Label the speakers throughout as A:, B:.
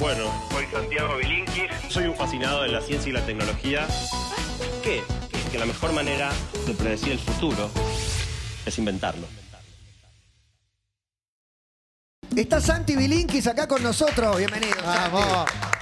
A: Bueno,
B: Soy Santiago Bilinkis.
A: soy un fascinado de la ciencia y la tecnología. ¿Qué? Que la mejor manera de predecir el futuro es inventarlo.
C: Está Santi Bilinkis acá con nosotros. Bienvenido.
D: Vamos.
C: Santi.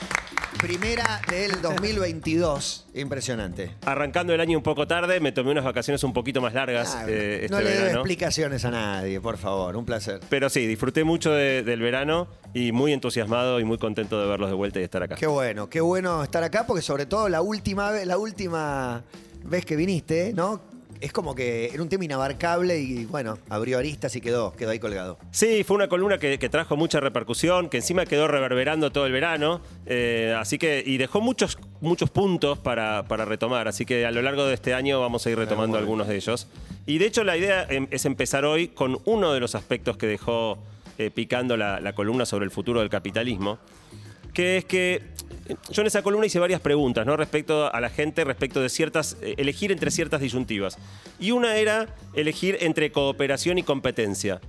C: Primera del 2022. Impresionante.
A: Arrancando el año un poco tarde, me tomé unas vacaciones un poquito más largas
C: Ah,
A: eh, este
C: no le debe
A: verano.
C: explicaciones a nadie, por favor. Un placer.
A: Pero sí, disfruté mucho de- del verano y muy entusiasmado y muy contento de verlos de vuelta y de estar acá.
C: Qué bueno, qué bueno estar acá porque sobre todo la última vez, la última vez que viniste, ¿no? Es como que era un tema inabarcable y bueno, abrió aristas y quedó, quedó ahí colgado.
A: Sí, fue una columna que, que trajo mucha repercusión, que encima quedó reverberando todo el verano, eh, así que y dejó muchos muchos puntos para, para retomar, así que a lo largo de este año vamos a ir retomando
C: bueno.
A: algunos de ellos. Y de hecho la idea em, es empezar hoy con uno de los aspectos que dejó eh, picando la, la columna sobre el futuro del capitalismo, que es que yo en esa columna hice varias preguntas, ¿no? Respecto a la gente, respecto de ciertas, eh, elegir entre ciertas disyuntivas. Y una era elegir entre cooperación y competencia.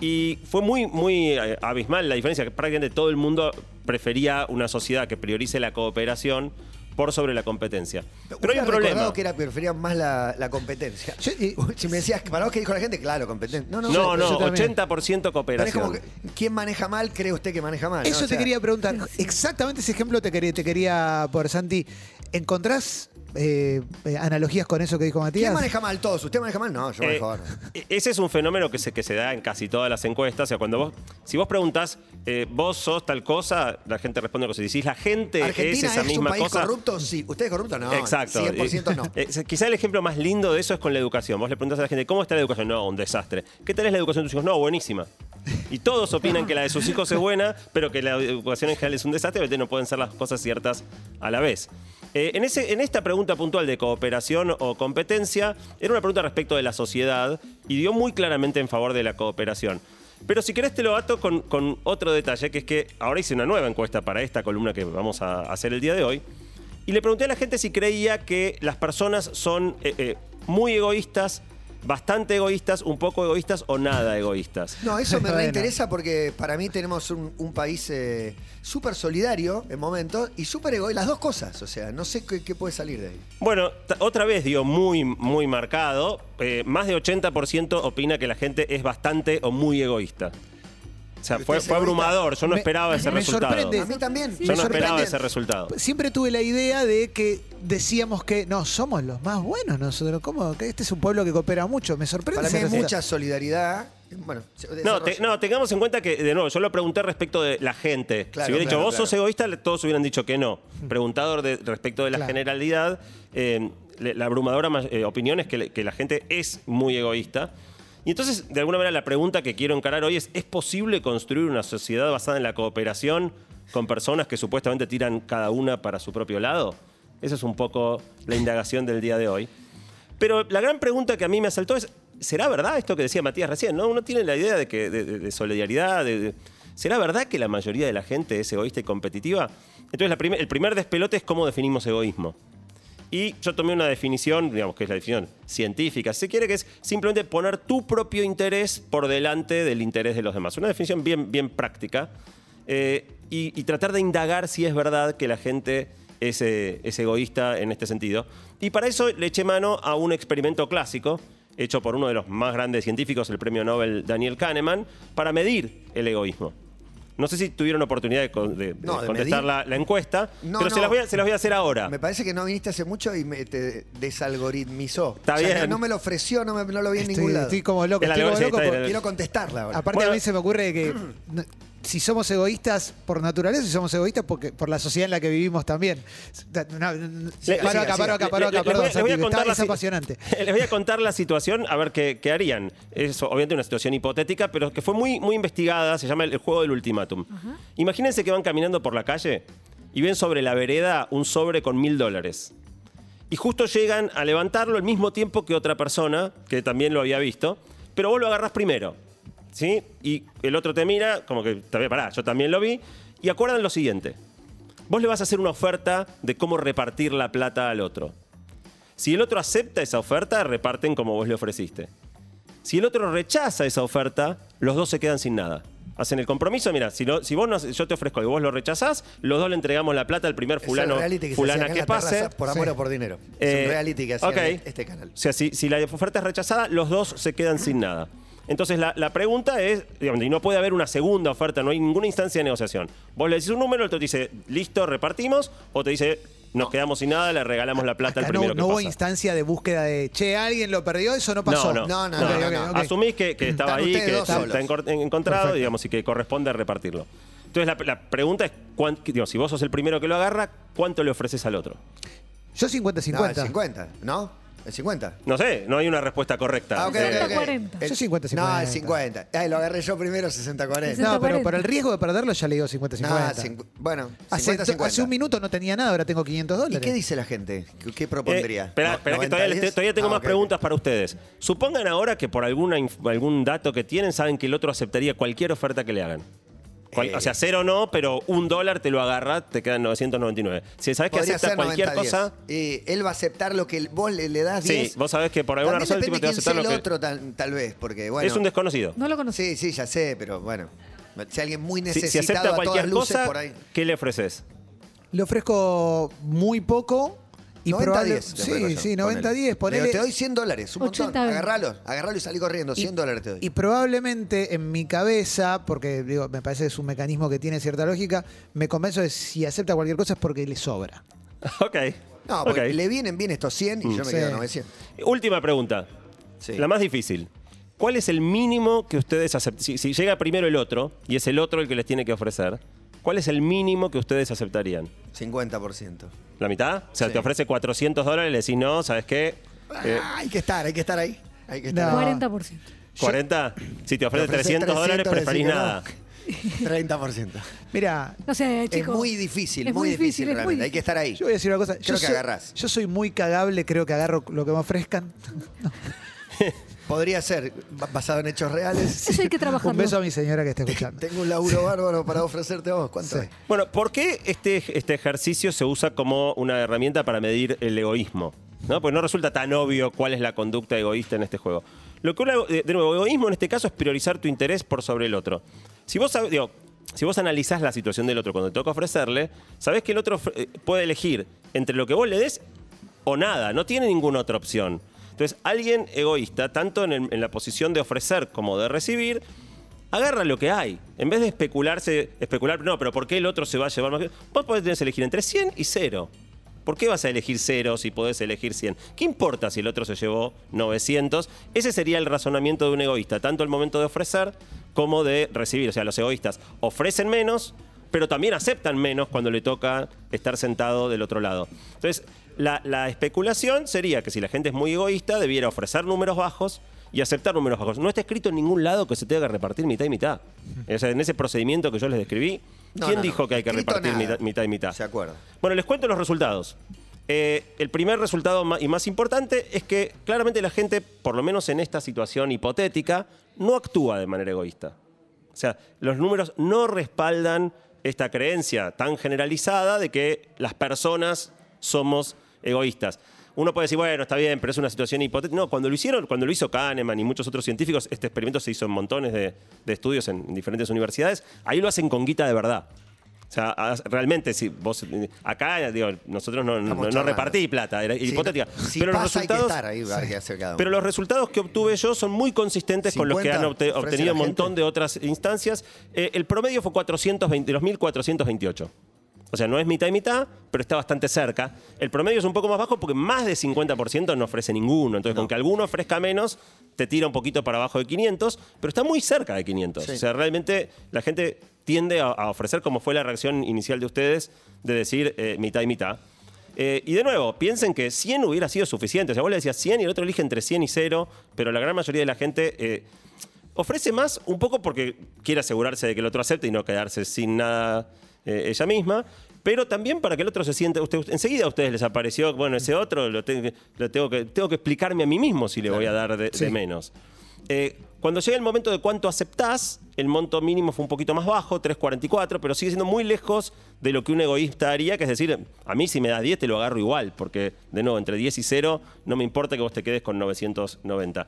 A: Y fue muy, muy eh, abismal la diferencia, que prácticamente todo el mundo prefería una sociedad que priorice la cooperación por sobre la competencia. Pero hay un problema.
C: que era preferían más la, la competencia.
D: Yo- y-
C: si me decías, ¿para vos qué dijo la gente? Claro, competencia. No, no,
A: No,
D: yo
A: no,
D: también.
A: 80%
C: Pero es
A: cooperación.
C: como que, ¿quién maneja mal cree usted que maneja mal? no?
D: Eso
C: O sea,
D: te quería preguntar. Exactamente ese ejemplo te quería, te quería por Santi. ¿Encontrás eh, eh, analogías con eso que dijo Matías?
C: ¿Quién maneja mal todos? ¿Usted maneja mal? No, yo
A: Eh,
C: manejo
A: e- ese es un fenómeno que se, que se da en casi todas las encuestas. O sea, cuando vos, si vos preguntás, eh, vos sos tal cosa, la gente responde cosas. Y si la gente es
C: ¿Argentina
A: esa
C: es, un
A: misma
C: país
A: cosa.
C: corrupto? Sí. ¿Usted es corrupto? No.
A: Exacto.
C: 100% no.
A: Eh, eh, quizá el ejemplo más lindo de eso es con la educación. Vos le preguntás a la gente, ¿cómo está la educación? No, un desastre. ¿Qué tal es la educación de tus hijos? No, buenísima. Y todos opinan que la de sus hijos es buena, pero que la educación en general es un desastre, obviamente no pueden ser las cosas ciertas a la vez. Eh, en, ese, en esta pregunta puntual de cooperación o competencia, era una pregunta respecto de la sociedad y dio muy claramente en favor de la cooperación. Pero si querés te lo ato con, otro detalle, que es que ahora hice una nueva encuesta para esta columna que vamos a hacer el día de hoy. Y le pregunté a la gente si creía que las personas son eh, eh, muy egoístas, bastante egoístas, un poco egoístas o nada egoístas.
C: No, eso me
D: Bueno.
C: reinteresa porque para mí tenemos un, un país eh, súper solidario en momentos y súper egoísta. Las dos cosas, o sea, no sé qué, qué puede salir de ahí.
A: Bueno, otra vez dio muy, muy marcado. eh, más de 80% opina que la gente es bastante o muy egoísta. O sea,
C: ¿Y
A: fue, abrumador. Yo no
D: Me-
A: esperaba ese
D: me
A: resultado.
D: sorprende.
C: A mí también.
A: Yo no esperaba ese resultado.
D: Siempre tuve la idea de que decíamos que no, somos los más buenos nosotros. ¿Cómo? Que este es un pueblo que coopera mucho. Me sorprende.
C: Para mí hay mucha solidaridad. Bueno,
A: No,
C: desarrollo.
A: te- no, tengamos en cuenta que, de nuevo, yo lo pregunté respecto de la gente.
C: Claro,
A: si hubiera dicho,
C: claro,
A: vos
C: claro.
A: sos egoísta, todos hubieran dicho que no. Preguntador de, respecto de la
D: Claro.
A: generalidad, eh, la abrumadora ma- eh, opinión es que la gente es muy egoísta. Y entonces, de alguna manera, la pregunta que quiero encarar hoy es, ¿es posible construir una sociedad basada en la cooperación con personas que supuestamente tiran cada una para su propio lado? Esa es un poco la indagación del día de hoy. Pero la gran pregunta que a mí me asaltó es, ¿será verdad esto que decía Matías recién? ¿no? Uno tiene la idea de, que, de, solidaridad. ¿Será verdad que la mayoría de la gente es egoísta y competitiva? Entonces, el primer despelote es cómo definimos egoísmo. Y yo tomé una definición, digamos que es la definición científica, si se quiere, que es simplemente poner tu propio interés por delante del interés de los demás. Una definición bien, bien práctica. eh, y, tratar de indagar si es verdad que la gente es, eh, es egoísta en este sentido. Y para eso le eché mano a un experimento clásico, hecho por uno de los más grandes científicos, el premio Nobel Daniel Kahneman, para medir el egoísmo. No sé si tuvieron oportunidad de, con- de- de
C: No, de
A: contestar
C: medir.
A: la, la encuesta,
C: No,
A: pero Se,
C: no.
A: las voy a, se las voy a hacer ahora.
C: Me parece que no viniste hace mucho y me, te desalgoritmizó.
A: Está
C: O sea,
A: bien.
C: No, no me lo ofreció, no, me- no lo vi en
D: Estoy,
C: ningún lado.
D: estoy como loco.
A: El
D: Estoy como
A: algoritmo,
D: loco
A: está
D: por-.
C: Quiero contestarla ahora.
D: Aparte
A: Bueno.
D: a mí se me ocurre que no, si somos egoístas por naturaleza y somos egoístas porque por la sociedad en la que vivimos también. No, no,
C: Siga,
D: paro acá, paro acá, paro
A: Le-
D: acá,
A: le-
D: perdón,
A: les voy a- contar
D: está-
A: la
D: es apasionante.
A: Les voy a contar la situación, a ver qué, qué harían. Es obviamente una situación hipotética, pero que fue muy, muy investigada. Se llama el, el juego del ultimátum. Imagínense que van caminando por la calle y ven sobre la vereda un sobre con mil dólares. Y justo llegan a levantarlo al mismo tiempo que otra persona, que también lo había visto, pero vos lo agarrás primero. ¿Sí? Y el otro te mira, como que, pará, yo también lo vi. Y acuerdan lo siguiente. Vos le vas a hacer una oferta de cómo repartir la plata al otro. Si el otro acepta esa oferta, reparten como vos le ofreciste. Si el otro rechaza esa oferta, los dos se quedan sin nada. Hacen el compromiso, mira, si, si vos no- yo te ofrezco y vos lo rechazás, los dos le entregamos la plata al primer
C: Es
A: fulano,
C: el reality que
A: fulana que pase.
C: terraza, por amor
D: Sí.
C: o por dinero. Es
A: Eh,
C: un reality que hacía
A: ok.
C: este canal.
A: O sea, si, si la oferta es rechazada, los dos se quedan sin nada. Entonces la, la pregunta es, digamos, y no puede haber una segunda oferta, no hay ninguna instancia de negociación. Vos le decís un número, el otro te dice, listo, repartimos, o te dice, nos quedamos sin nada, le regalamos la plata al
D: Acá no,
A: primero que
D: no hubo
A: pasa.
D: instancia de búsqueda de, che, alguien lo perdió, eso no pasó.
A: No, no,
C: No, no,
D: Ok,
C: no,
D: ok,
C: no, no.
D: ok.
A: Asumís que, que estaba
C: Están
A: ahí,
C: ustedes
A: que
C: dos
A: está,
C: solos.
A: está encor- encontrado,
D: Perfecto.
A: digamos, y que corresponde repartirlo. Entonces la, la pregunta es, cuán- si vos sos el primero que lo agarra, ¿cuánto le ofreces al otro?
D: Yo 50-50.
C: No, el 50, ¿no? El 50.
A: No sé, no hay una respuesta correcta.
C: Ah, ok, ok, ok.
E: 60-40.
C: El-
D: Yo 50-50.
C: No, el 50. Ay, lo agarré yo primero, 60-40.
E: 60.
D: No, pero
E: 40.
D: por el riesgo de perderlo ya le digo 50-50.
C: No, cincu- bueno,
D: hace,
C: 50-50.
D: hace un minuto no tenía nada, ahora tengo 500
C: ¿Y
D: dólares.
C: qué dice la gente? ¿Qué, qué
A: Eh,
C: propondría?
A: espera,
C: No,
A: espera que todavía, les te-
C: 90-10?
A: todavía tengo
C: Ah,
A: más
C: ok,
A: preguntas para ustedes. Supongan ahora que por alguna, inf- algún dato que tienen saben que el otro aceptaría cualquier oferta que le hagan. Cual-
C: Eh.
A: o sea, cero no, pero un dólar te lo agarra, te quedan 999. Si sabes que
C: Podría
A: acepta
C: ser
A: cualquier
C: 90-10.
A: cosa,
C: Eh, él va a aceptar lo que vos le, le das
A: Sí,
C: 10.
A: vos sabés que por alguna
C: También
A: razón el tipo
C: depende
A: te va a
C: quién
A: aceptar lo
C: el
A: que-
C: otro, tal, tal vez, porque bueno.
A: es un desconocido.
E: No lo conocí.
C: Sí, sí, ya sé, pero bueno. Si alguien muy
A: Si,
C: necesitado
A: si acepta
C: a todas
A: cualquier
C: luces
A: cosa,
C: por ahí.
A: ¿qué le ofreces?
D: Le ofrezco muy poco y
C: 90
D: probable-
C: 10. le ofrezco
D: Sí,
C: yo,
D: sí,
C: ponele.
D: 90-10.
C: Le digo,
D: ponele-
C: Te doy 100 dólares, un montón.
E: 80.
C: Agarralo, agarralo y salí corriendo. 100 dólares te doy.
D: Y probablemente en mi cabeza, porque digo, me parece que es un mecanismo que tiene cierta lógica, me convenzo de si acepta cualquier cosa es porque le sobra.
A: ok.
C: no, porque
A: ok.
C: le vienen bien estos 100 y yo me
D: Sí.
C: quedo 900.
A: Última pregunta.
C: Sí.
A: La más difícil. ¿Cuál es el mínimo que ustedes aceptan? Si, si llega primero el otro y es el otro el que les tiene que ofrecer, ¿cuál es el mínimo que ustedes aceptarían?
C: 50%.
A: ¿La mitad? O sea,
C: Sí.
A: te ofrece 400 dólares y le decís no, ¿sabes qué? Eh,
C: Ah, hay que estar, hay que estar ahí. Hay que estar
D: No.
C: ahí.
E: 40%.
A: ¿40? Si te ofrece
C: Te ofrece
A: 300 dólares,
C: 300,
A: preferís
C: decís que no.
A: nada.
C: 30%.
D: Mira,
E: No sé,
C: Es
E: chicos.
C: muy difícil,
E: Es
C: muy difícil,
E: es muy
C: realmente. Hay que estar ahí.
D: yo voy a decir una cosa.
C: Creo
D: yo
C: que
D: soy,
C: agarrás.
D: Yo soy muy cagable, creo que agarro lo que me ofrezcan.
C: Podría ser ba- basado en hechos reales.
E: Eso hay que trabajarlo.
D: Un beso a mi señora que está escuchando.
C: Tengo un laburo bárbaro para ofrecerte a vos. ¿Cuánto
D: Sí.
A: Bueno, ¿por qué este, este ejercicio se usa como una herramienta para medir el egoísmo? ¿No? Porque no resulta tan obvio cuál es la conducta egoísta en este juego. Lo que uno- de nuevo, egoísmo en este caso es priorizar tu interés por sobre el otro. Si vos, digo, si vos analizás la situación del otro cuando te toca ofrecerle, sabés que el otro eh, puede elegir entre lo que vos le des o nada, no tiene ninguna otra opción. Entonces, alguien egoísta, tanto en, la posición de ofrecer como de recibir, agarra lo que hay. En vez de especularse, especular, no, pero ¿por qué el otro se va a llevar más? que-?" Vos podés elegir entre 100 y 0. ¿Por qué vas a elegir 0 si podés elegir 100? ¿Qué importa si el otro se llevó 900? Ese sería el razonamiento de un egoísta, tanto el momento de ofrecer como de recibir. O sea, los egoístas ofrecen menos, pero también aceptan menos cuando le toca estar sentado del otro lado. Entonces, la, la especulación sería que si la gente es muy egoísta, debiera ofrecer números bajos y aceptar números bajos. No está escrito en ningún lado que se tenga que repartir mitad y mitad. O sea, en ese procedimiento que yo les describí,
C: No,
A: ¿quién
C: no,
A: dijo
C: no.
A: que hay que
C: Escrito
A: repartir mitad, mitad y mitad?
C: Se acuerda.
A: Bueno, les cuento los resultados. Eh, el primer resultado y más importante es que claramente la gente, por lo menos en esta situación hipotética, no actúa de manera egoísta. O sea, los números no respaldan esta creencia tan generalizada de que las personas somos egoístas. Uno puede decir, bueno, está bien, pero es una situación hipotética. No, cuando lo hicieron, cuando lo hizo Kahneman y muchos otros científicos, este experimento se hizo en montones de, de estudios en, en diferentes universidades, ahí lo hacen con guita de verdad. O sea, realmente, si vos. Acá, digo, nosotros no, repartí plata, era
C: Sí,
A: hipotética.
C: no. Si
A: pero los resultados.
C: ahí, uno.
A: Pero los resultados que obtuve yo son muy consistentes con los que
C: 50
A: han obtenido un montón de otras instancias. Eh, el promedio fue 420, 2.428. O sea, no es mitad y mitad, pero está bastante cerca. El promedio es un poco más bajo porque más de 50% no ofrece ninguno. Entonces, con que alguno ofrezca menos, te tira un poquito para abajo de 500, pero está muy cerca de 500.
C: Sí.
A: O sea, realmente la gente tiende a, a ofrecer, como fue la reacción inicial de ustedes, de decir eh, mitad y mitad. Eh, y de nuevo, piensen que 100 hubiera sido suficiente. O sea, vos le decías 100 y el otro elige entre 100 y 0, pero la gran mayoría de la gente eh, ofrece más un poco porque quiere asegurarse de que el otro acepte y no quedarse sin nada eh, ella misma. Pero también para que el otro se sienta. Usted, enseguida a ustedes les apareció, bueno, ese otro lo, tengo que- lo tengo, que, tengo que explicarme a mí mismo si le voy a dar de, menos. Eh, cuando llega el momento de cuánto aceptás, el monto mínimo fue un poquito más bajo, 3.44, pero sigue siendo muy lejos de lo que un egoísta haría, que es decir, a mí si me das 10 te lo agarro igual, porque de nuevo, entre 10 y 0 no me importa que vos te quedes con 990.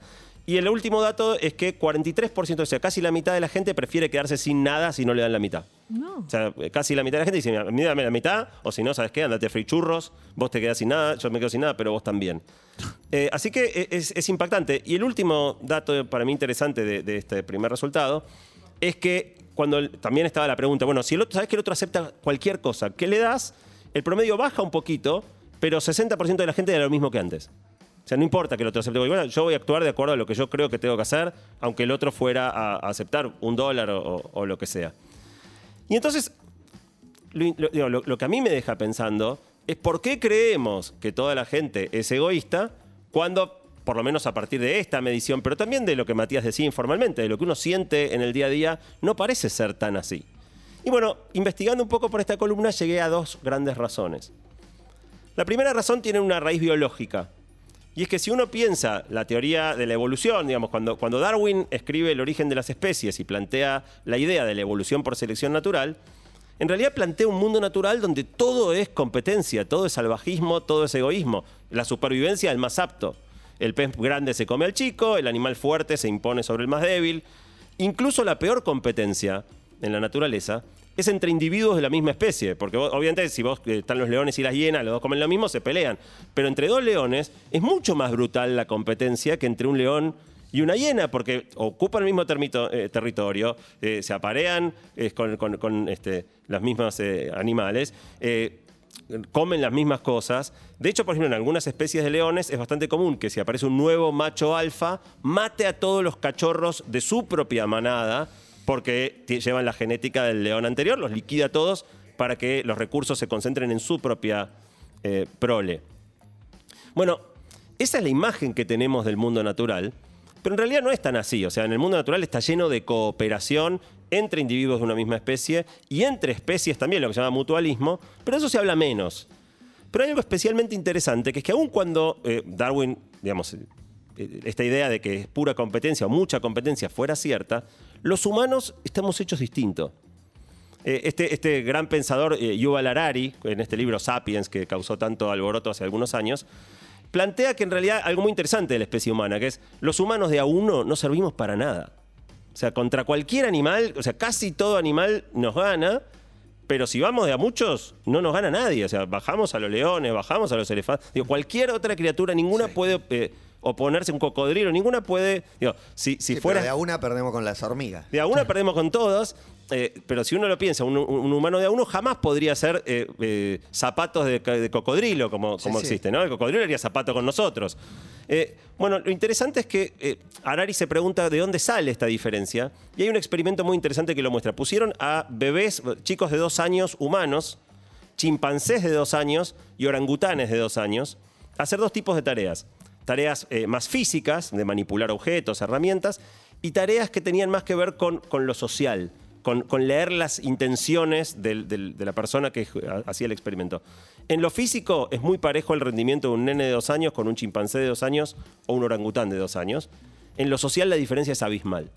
A: Y el último dato es que 43%, o sea, casi la mitad de la gente prefiere quedarse sin nada si no le dan la mitad.
E: No.
A: O sea, casi la mitad de la gente dice, mira, dame la mitad, o si no, ¿sabes qué? Andate a freír churros, vos te quedás sin nada, yo me quedo sin nada, pero vos también. Eh, así que eh, es, es impactante. Y el último dato para mí interesante de, de este primer resultado es que cuando el- también estaba la pregunta, bueno, si el otro, sabes que el otro acepta cualquier cosa, ¿qué le das? El promedio baja un poquito, pero 60% de la gente da lo mismo que antes. O sea, no importa que el otro acepte. Bueno, yo voy a actuar de acuerdo a lo que yo creo que tengo que hacer, aunque el otro fuera a, aceptar un dólar o- lo que sea. Y entonces, lo- lo que a mí me deja pensando es por qué creemos que toda la gente es egoísta cuando, por lo menos a partir de esta medición, pero también de lo que Matías decía informalmente, de lo que uno siente en el día a día, no parece ser tan así. Y bueno, investigando un poco por esta columna llegué a dos grandes razones. La primera razón tiene una raíz biológica. Y es que si uno piensa la teoría de la evolución, digamos, cuando, cuando Darwin escribe el origen de las especies y plantea la idea de la evolución por selección natural, en realidad plantea un mundo natural donde todo es competencia, todo es salvajismo, todo es egoísmo. La supervivencia del más apto. El pez grande se come al chico, el animal fuerte se impone sobre el más débil. Incluso la peor competencia en la naturaleza es entre individuos de la misma especie, porque obviamente si vos eh, están los leones y las hienas, los dos comen lo mismo, se pelean. Pero entre dos leones es mucho más brutal la competencia que entre un león y una hiena, porque ocupan el mismo eh, territorio, eh, se aparean con, con- con, este, los mismos animales. comen las mismas cosas. De hecho, por ejemplo, en algunas especies de leones es bastante común que si aparece un nuevo macho alfa, mate a todos los cachorros de su propia manada, porque llevan la genética del león anterior, los liquida todos para que los recursos se concentren en su propia eh, prole. Bueno, esa es la imagen que tenemos del mundo natural, pero en realidad no es tan así. O sea, en el mundo natural está lleno de cooperación entre individuos de una misma especie y entre especies también, lo que se llama mutualismo, pero eso se habla menos. Pero hay algo especialmente interesante, que es que aun cuando eh, Darwin, digamos, eh, esta idea de que es pura competencia o mucha competencia fuera cierta, los humanos estamos hechos distintos. Eh, Este, este gran pensador, eh, Yuval Harari, en este libro Sapiens, que causó tanto alboroto hace algunos años, plantea que en realidad algo muy interesante de la especie humana, que es los humanos de a uno no servimos para nada. O sea, contra cualquier animal, o sea, casi todo animal nos gana, pero si vamos de a muchos, no nos gana nadie. O sea, bajamos a los leones, bajamos a los elefantes. Digo, cualquier otra criatura, ninguna puede eh, oponerse un cocodrilo, ninguna puede. Digo, si, si
C: Sí,
A: fuera.
C: pero de a una perdemos con las hormigas.
A: De a una perdemos con todos, eh, pero si uno lo piensa, un, un humano de a uno jamás podría ser eh, eh, zapatos de, cocodrilo, como, como
C: sí.
A: existe, ¿no? El cocodrilo haría zapato con nosotros. Eh, bueno, lo interesante es que Harari se pregunta de dónde sale esta diferencia, y hay un experimento muy interesante que lo muestra. Pusieron a bebés, chicos de dos años, humanos, chimpancés de dos años y orangutanes de dos años, a hacer dos tipos de tareas. Tareas eh, más físicas, de manipular objetos, herramientas, y tareas que tenían más que ver con, con lo social, con, con leer las intenciones de la persona que hacía el experimento. En lo físico es muy parejo el rendimiento de un nene de dos años con un chimpancé de dos años o un orangután de dos años. En lo social la diferencia es abismal.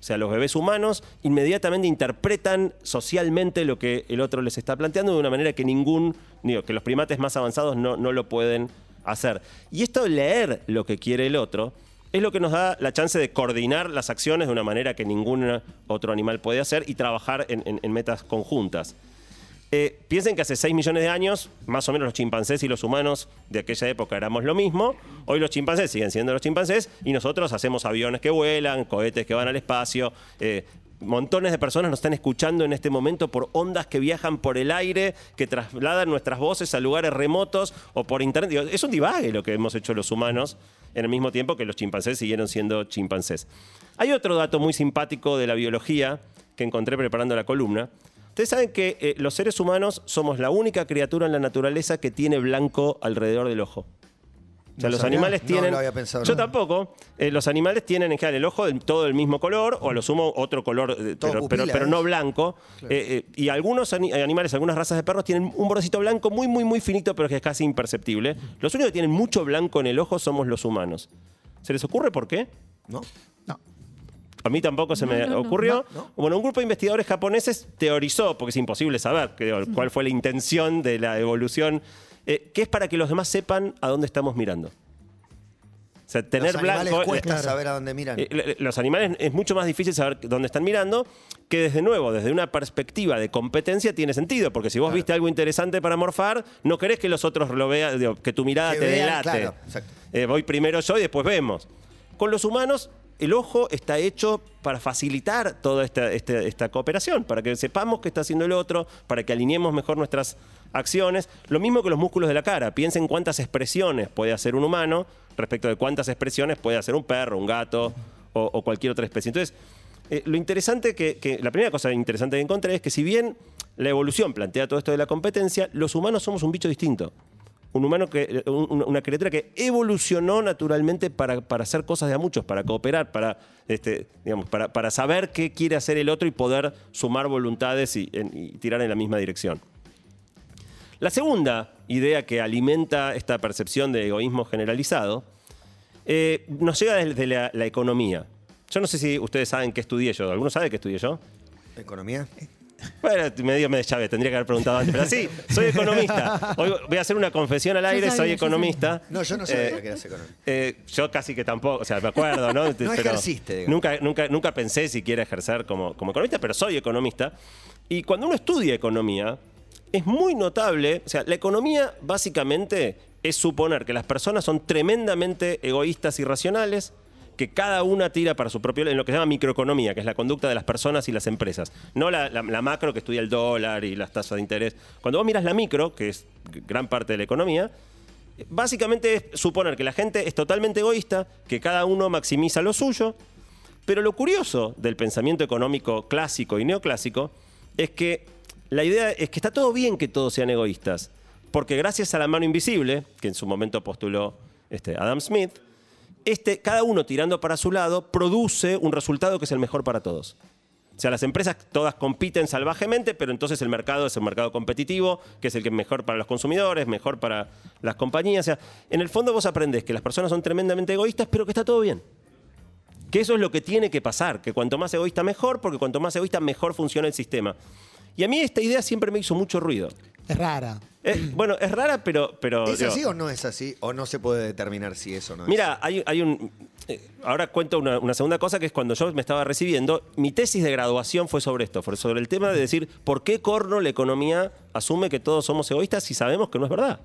A: O sea, los bebés humanos inmediatamente interpretan socialmente lo que el otro les está planteando de una manera que ningún, digo, que los primates más avanzados no, no lo pueden hacer. Y esto de leer lo que quiere el otro es lo que nos da la chance de coordinar las acciones de una manera que ningún otro animal puede hacer y trabajar en- metas conjuntas. Eh, piensen que hace 6 millones de años, más o menos los chimpancés y los humanos de aquella época éramos lo mismo. Hoy los chimpancés siguen siendo los chimpancés y nosotros hacemos aviones que vuelan, cohetes que van al espacio. eh, montones de personas nos están escuchando en este momento por ondas que viajan por el aire, que trasladan nuestras voces a lugares remotos o por internet. Es un divague lo que hemos hecho los humanos en el mismo tiempo que los chimpancés siguieron siendo chimpancés. Hay otro dato muy simpático de la biología que encontré preparando la columna. Ustedes saben que eh, los seres humanos somos la única criatura en la naturaleza que tiene blanco alrededor del ojo. O sea,
C: No
A: los
C: sabía.
A: animales
C: No
A: tienen.
C: lo había pensado,
A: Yo
C: no.
A: tampoco. Eh, los animales tienen en general el ojo del- todo del mismo color, o a lo sumo otro color, eh, pero, pero-
C: pupila,
A: pero no blanco. Eh, eh, y algunos ani- animales, algunas razas de perros tienen un bordecito blanco muy, muy, muy finito, pero que es casi imperceptible. Los únicos que tienen mucho blanco en el ojo somos los humanos. ¿Se les ocurre por qué?
C: ¿No?
D: No.
A: A mí tampoco se
E: No,
A: me
E: no,
A: ocurrió.
C: No, no.
A: Bueno, un grupo de investigadores japoneses teorizó, porque es imposible saber cuál fue la intención de la evolución, eh, que es para que los demás sepan a dónde estamos mirando. O sea, tener
C: Los animales
A: blanco.
C: cuesta
D: Claro.
C: saber a dónde miran.
A: Eh, Los animales es mucho más difícil saber dónde están mirando, que desde nuevo, desde una perspectiva de competencia, tiene sentido. Porque si vos viste algo interesante para morfar, no querés que los otros lo vean, que tu mirada
C: Que
A: te
C: vean,
A: delate.
C: claro.
A: Eh, voy primero yo y después vemos. Con los humanos, el ojo está hecho para facilitar toda esta, cooperación, para que sepamos qué está haciendo el otro, para que alineemos mejor nuestras acciones. Lo mismo que los músculos de la cara. Piensen cuántas expresiones puede hacer un humano respecto de cuántas expresiones puede hacer un perro, un gato o, cualquier otra especie. Entonces, eh, lo interesante que- la primera cosa interesante que encontré es que si bien la evolución plantea todo esto de la competencia, los humanos somos un bicho distinto un humano que un- una criatura que evolucionó naturalmente para, para hacer cosas de a muchos, para cooperar, para, este, digamos, para, para saber qué quiere hacer el otro y poder sumar voluntades y tirar en la misma dirección. La segunda idea que alimenta esta percepción de egoísmo generalizado eh, nos llega desde la, la economía. Yo no sé si ustedes saben qué estudié yo. ¿Alguno sabe qué estudié yo?
C: ¿Economía?
A: Bueno, medio me llave, tendría que haber preguntado antes. Pero sí, soy economista. Hoy voy a hacer una confesión al aire, soy economista.
C: No, yo no sabía
A: Eh,
C: que eras economía.
A: eh, yo casi que tampoco, o sea, me acuerdo, ¿no? Pero
C: ejerciste, digamos.
A: Nunca, nunca, nunca pensé siquiera ejercer como, como economista, pero soy economista. Y cuando uno estudia economía, es muy notable, o sea, la economía básicamente es suponer que las personas son tremendamente egoístas y racionales, que cada una tira para su propio en lo que se llama microeconomía, que es la conducta de las personas y las empresas. No la, macro que estudia el dólar y las tasas de interés. Cuando vos miras la micro, que es gran parte de la economía, Básicamente es suponer que la gente es totalmente egoísta, que cada uno maximiza lo suyo, pero lo curioso del pensamiento económico clásico y neoclásico es que la idea es que está todo bien que todos sean egoístas, porque gracias a la mano invisible, que en su momento postuló este, Adam Smith, este, cada uno tirando para su lado produce un resultado que es el mejor para todos. O sea, las empresas todas compiten salvajemente, pero entonces el mercado es el mercado competitivo, que es el que es mejor para los consumidores, mejor para las compañías. O sea, en el fondo vos aprendés que las personas son tremendamente egoístas, pero que está todo bien. Que eso es lo que tiene que pasar, que cuanto más egoísta mejor, porque cuanto más egoísta mejor funciona el sistema. Y a mí esta idea siempre me hizo mucho ruido.
D: Es rara.
A: Eh, bueno, es rara, pero... pero
C: ¿Es
A: digo,
C: así o no es así? ¿O no se puede determinar si eso o no es?
A: Mira, hay, hay un. eh, ahora cuento una, una segunda cosa que es cuando yo me estaba recibiendo, mi tesis de graduación fue sobre esto, fue sobre el tema de decir por qué corno la economía asume que todos somos egoístas si sabemos que no es verdad.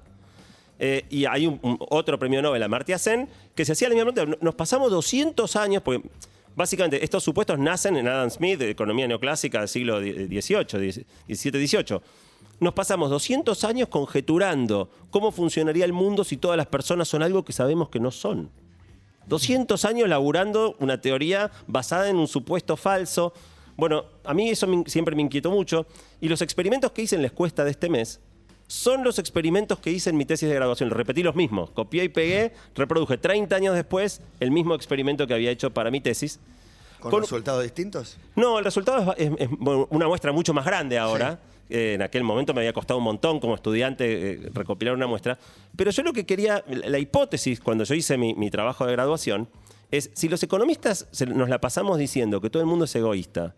A: Eh, y hay un, un- otro premio Nobel, Amartya Sen, que se hacía la misma pregunta. Nos pasamos 200 años, porque básicamente estos supuestos nacen en Adam Smith, de economía neoclásica del siglo XVIII, XVII-XVIII. Nos pasamos 200 años conjeturando cómo funcionaría el mundo si todas las personas son algo que sabemos que no son. 200 años laburando una teoría basada en un supuesto falso. Bueno, a mí eso me- siempre me inquietó mucho. Y los experimentos que hice en la encuesta de este mes son los experimentos que hice en mi tesis de graduación. Repetí los mismos. Copié y pegué, reproduje 30 años después el mismo experimento que había hecho para mi tesis.
C: ¿Con,
A: con-
C: resultados distintos?
A: No, el resultado es, es- es, bueno, una muestra mucho más grande ahora. Eh, en aquel momento me había costado un montón como estudiante eh, recopilar una muestra. Pero yo lo que quería, la hipótesis cuando yo hice mi, mi trabajo de graduación, es si los economistas se- nos la pasamos diciendo que todo el mundo es egoísta,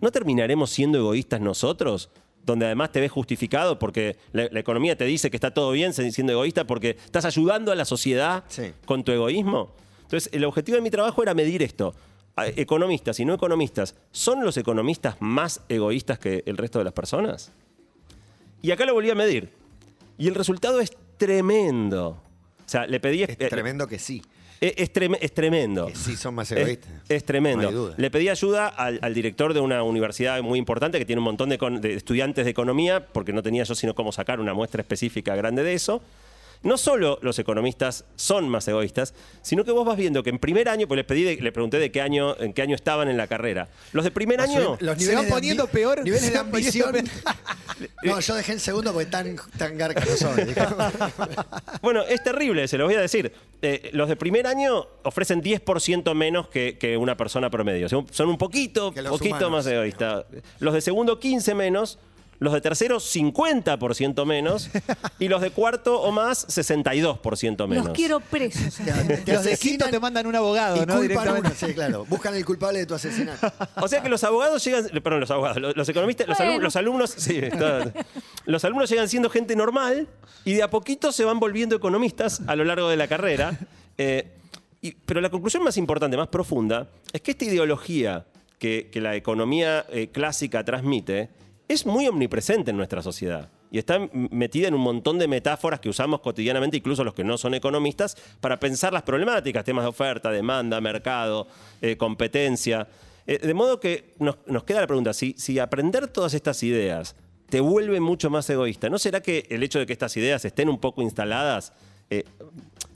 A: ¿no terminaremos siendo egoístas nosotros? Donde además te ves justificado porque la, la economía te dice que está todo bien siendo egoísta porque estás ayudando a la sociedad
C: Sí.
A: con tu egoísmo. Entonces, el objetivo de mi trabajo era medir esto. A- Economistas y no economistas, ¿son los economistas más egoístas que el resto de las personas? Y acá lo volví a medir. Y el resultado es tremendo. O sea, le pedí...
C: Es
A: eh,
C: tremendo que sí.
A: es, es treme- es tremendo.
C: Que sí son más egoístas.
A: Es, tremendo.
C: No hay duda.
A: Le pedí ayuda al, al director de una universidad muy importante que tiene un montón de, de estudiantes de economía, porque no tenía yo sino cómo sacar una muestra específica grande de eso. No solo los economistas son más egoístas, sino que vos vas viendo que en primer año, pues les pedí, de- le pregunté de qué año, en qué año estaban en la carrera. Los de primer año,
C: Los
D: Se
C: niveles
D: van
C: de
D: poniendo peor,
C: Niveles de ambición. no, yo dejé en segundo porque tan, tan garca no soy. digamos.
A: Bueno, es terrible, se los voy a decir. Eh, los de primer año ofrecen 10% menos que, que una persona promedio. Son, son un poquito, poquito
C: humanos.
A: más egoístas. Los de segundo, 15 menos. Los de tercero, 50% menos. y los de cuarto o más, 62% menos.
E: Los quiero presos.
D: Los de quinto te mandan un abogado,
C: y
D: ¿no?
C: culpan
D: Directamente.
C: uno, sí, claro. Buscan el culpable de tu asesinato.
A: O sea que los abogados llegan, perdón, los abogados, los, los economistas, los, alumnos, los alumnos, sí, está- los alumnos llegan siendo gente normal y de a poquito se van volviendo economistas a lo largo de la carrera. Eh, Y- pero la conclusión más importante, más profunda, es que esta ideología que, que la economía eh, clásica transmite es muy omnipresente en nuestra sociedad. Y está metida en un montón de metáforas que usamos cotidianamente, incluso los que no son economistas, para pensar las problemáticas, temas de oferta, demanda, mercado, eh, competencia. Eh, de modo que nos, nos queda la pregunta, si, si aprender todas estas ideas te vuelve mucho más egoísta, ¿no será que el hecho de que estas ideas estén un poco instaladas eh,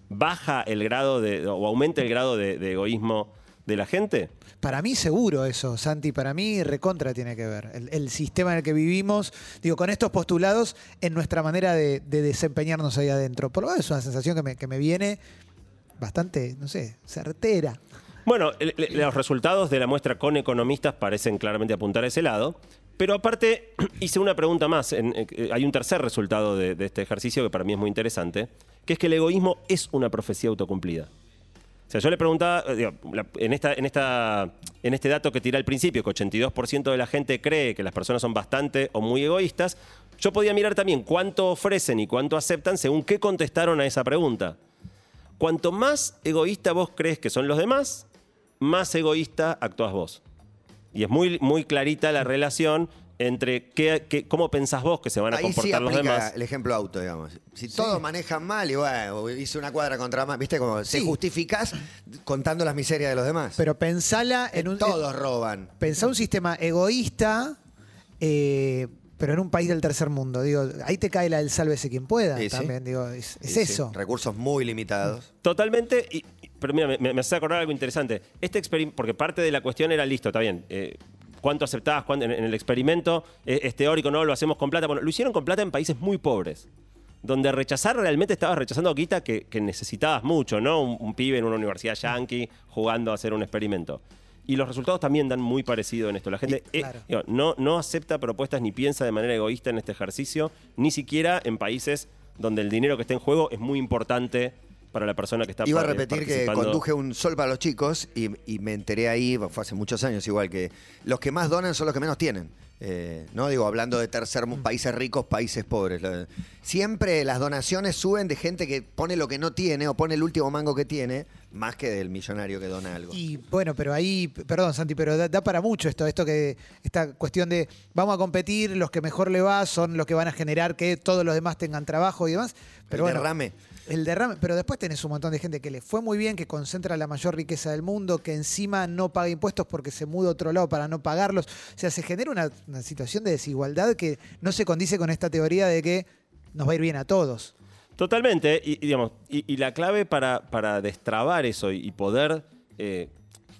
A: baja el grado de, o aumenta el grado de, de egoísmo de la gente?
D: Para mí seguro eso, Santi, para mí recontra tiene que ver. El, el sistema en el que vivimos, digo, con estos postulados en nuestra manera de, de desempeñarnos ahí adentro. Por lo menos es una sensación que me, que me viene bastante, no sé, certera.
A: Bueno, los resultados de la muestra con economistas parecen claramente apuntar a ese lado. Pero aparte, hice una pregunta más. En- eh, hay un tercer resultado de, de este ejercicio que para mí es muy interesante, que es que el egoísmo es una profecía autocumplida. Sea, yo le preguntaba, eh, en este dato que tiré al principio, que 82% de la gente cree que las personas son bastante o muy egoístas, yo podía mirar también cuánto ofrecen y cuánto aceptan según qué contestaron a esa pregunta. Cuanto más egoísta vos crees que son los demás, más egoísta actúas vos. Y es muy, muy clarita la relación entre qué, qué- cómo pensás vos que se van a
C: Ahí sí
A: comportar los
C: aplica
A: demás.
C: el ejemplo auto, digamos. Si todos manejan mal y bueno, hice una cuadra contra más, ¿viste? Como se
D: Sí.
C: justificás contando las miserias de los demás.
D: Pero pensala en un.
C: todos roban.
D: Pensá un sistema egoísta, eh, pero en un país del tercer mundo. Digo, ahí te cae la del sálvese quien pueda
C: Sí, sí.
D: también. Digo, es, es
C: Sí, sí,
D: eso.
C: Recursos muy limitados.
A: Totalmente. y- y- pero mira, me, me hace acordar algo interesante. Este experimento, porque parte de la cuestión era listo, está bien. eh, ¿Cuánto aceptabas cuánto- en, en el experimento? eh, es teórico, no, lo hacemos con plata. Bueno, lo hicieron con plata en países muy pobres. Donde rechazar realmente estabas rechazando guita que, que necesitabas mucho, ¿no? Un, un pibe en una universidad yankee jugando a hacer un experimento. Y los resultados también dan muy parecido en esto. La gente
D: Y-
A: eh, digo, no, no acepta propuestas ni piensa de manera egoísta en este ejercicio, ni siquiera en países donde el dinero que está en juego es muy importante para la persona que está
C: Iba a repetir que conduje un sol para los chicos y, y me enteré ahí, fue hace muchos años igual, que los que más donan son los que menos tienen. Eh, no digo hablando de tercer países ricos, países pobres. Siempre las donaciones suben de gente que pone lo que no tiene o pone el último mango que tiene, más que del millonario que dona algo.
D: Y bueno, pero ahí, perdón Santi, pero da, da para mucho esto, esto que, esta cuestión de vamos a competir, los que mejor le va son los que van a generar que todos los demás tengan trabajo y demás. Pero
C: El
D: bueno,
C: derrame.
D: El derrame, pero después tenés un montón de gente que le fue muy bien, que concentra la mayor riqueza del mundo, que encima no paga impuestos porque se muda a otro lado para no pagarlos. O sea, se genera una, una situación de desigualdad que no se condice con esta teoría de que nos va a ir bien a todos.
A: Totalmente, y, digamos, y, la clave para, para destrabar eso y, y poder eh,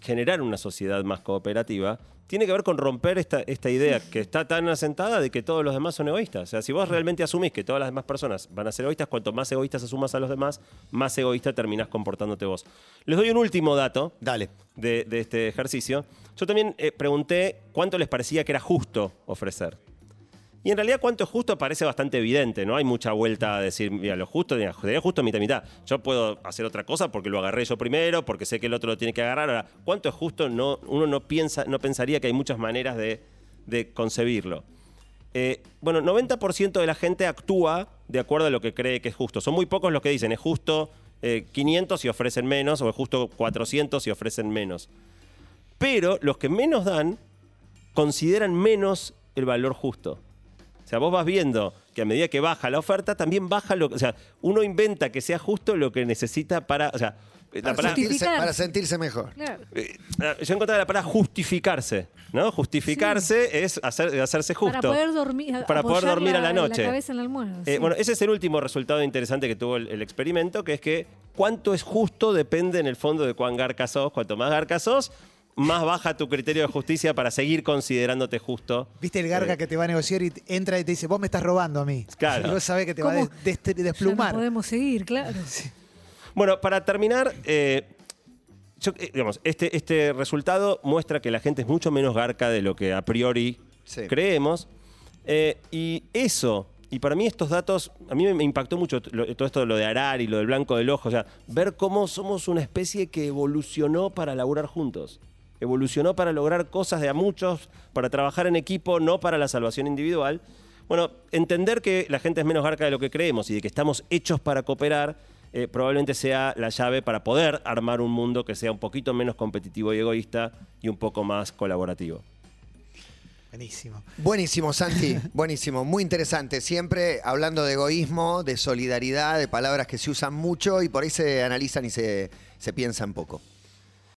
A: generar una sociedad más cooperativa tiene que ver con romper esta, esta idea que está tan asentada de que todos los demás son egoístas. O sea, si vos realmente asumís que todas las demás personas van a ser egoístas, cuanto más egoístas asumas a los demás, más egoísta terminás comportándote vos. Les doy un último dato
C: Dale.
A: de, de este ejercicio. Yo también eh, pregunté cuánto les parecía que era justo ofrecer. Y en realidad cuánto es justo parece bastante evidente, no hay mucha vuelta a decir, mira, lo justo, sería justo mitad mitad. Yo puedo hacer otra cosa porque lo agarré yo primero, porque sé que el otro lo tiene que agarrar. Ahora, cuánto es justo, no, uno no piensa, no pensaría que hay muchas maneras de, concebirlo. Eh, bueno, 90% de la gente actúa de acuerdo a lo que cree que es justo. Son muy pocos los que dicen es justo eh, 500 y ofrecen menos, o es justo 400 y ofrecen menos. Pero los que menos dan consideran menos el valor justo. O sea, vos vas viendo que a medida que baja la oferta, también baja lo que. O sea, uno inventa que sea justo lo que necesita para. O sea, la
C: Para,
A: palabra-
C: sentirse,
E: Justificar.
C: para sentirse mejor.
E: Claro.
A: eh, yo encontré la palabra justificarse, ¿no? Justificarse es hacer- hacerse justo.
E: Para poder dormir,
A: Para poder
E: apoyar
A: dormir a la noche.
E: cabeza en la almohada.
A: Eh,
E: sí.
A: bueno, ese es el último resultado interesante que tuvo el, el experimento, que es que cuánto es justo depende en el fondo de cuán garca sos. Cuanto más garca sos, más baja tu criterio de justicia para seguir considerándote justo.
D: ¿Viste el garga
A: Eh,
D: que te va a negociar y entra y te dice, vos me estás robando a mí?
A: Claro.
D: Y vos sabés que te va a
E: ¿Cómo?
D: des- des-
E: Ya no
D: desplumar.
E: podemos seguir, claro.
A: Bueno, para terminar, eh, yo, eh, digamos, este, este resultado muestra que la gente es mucho menos garca de lo que a priori
C: Sí.
A: creemos. Eh, y eso, y para mí estos datos, a mí me, impactó mucho lo- todo esto de lo de Arar y lo del blanco del ojo, o sea, ver cómo somos una especie que evolucionó para laburar juntos. Evolucionó para lograr cosas de a muchos, para trabajar en equipo, no para la salvación individual. Bueno, entender que la gente es menos garca de lo que creemos y de que estamos hechos para cooperar eh, probablemente sea la llave para poder armar un mundo que sea un poquito menos competitivo y egoísta y un poco más colaborativo.
D: Buenísimo.
C: Buenísimo, Santi. Buenísimo. Muy interesante. Siempre hablando de egoísmo, de solidaridad, de palabras que se usan mucho y por ahí se analizan y se, se piensan poco.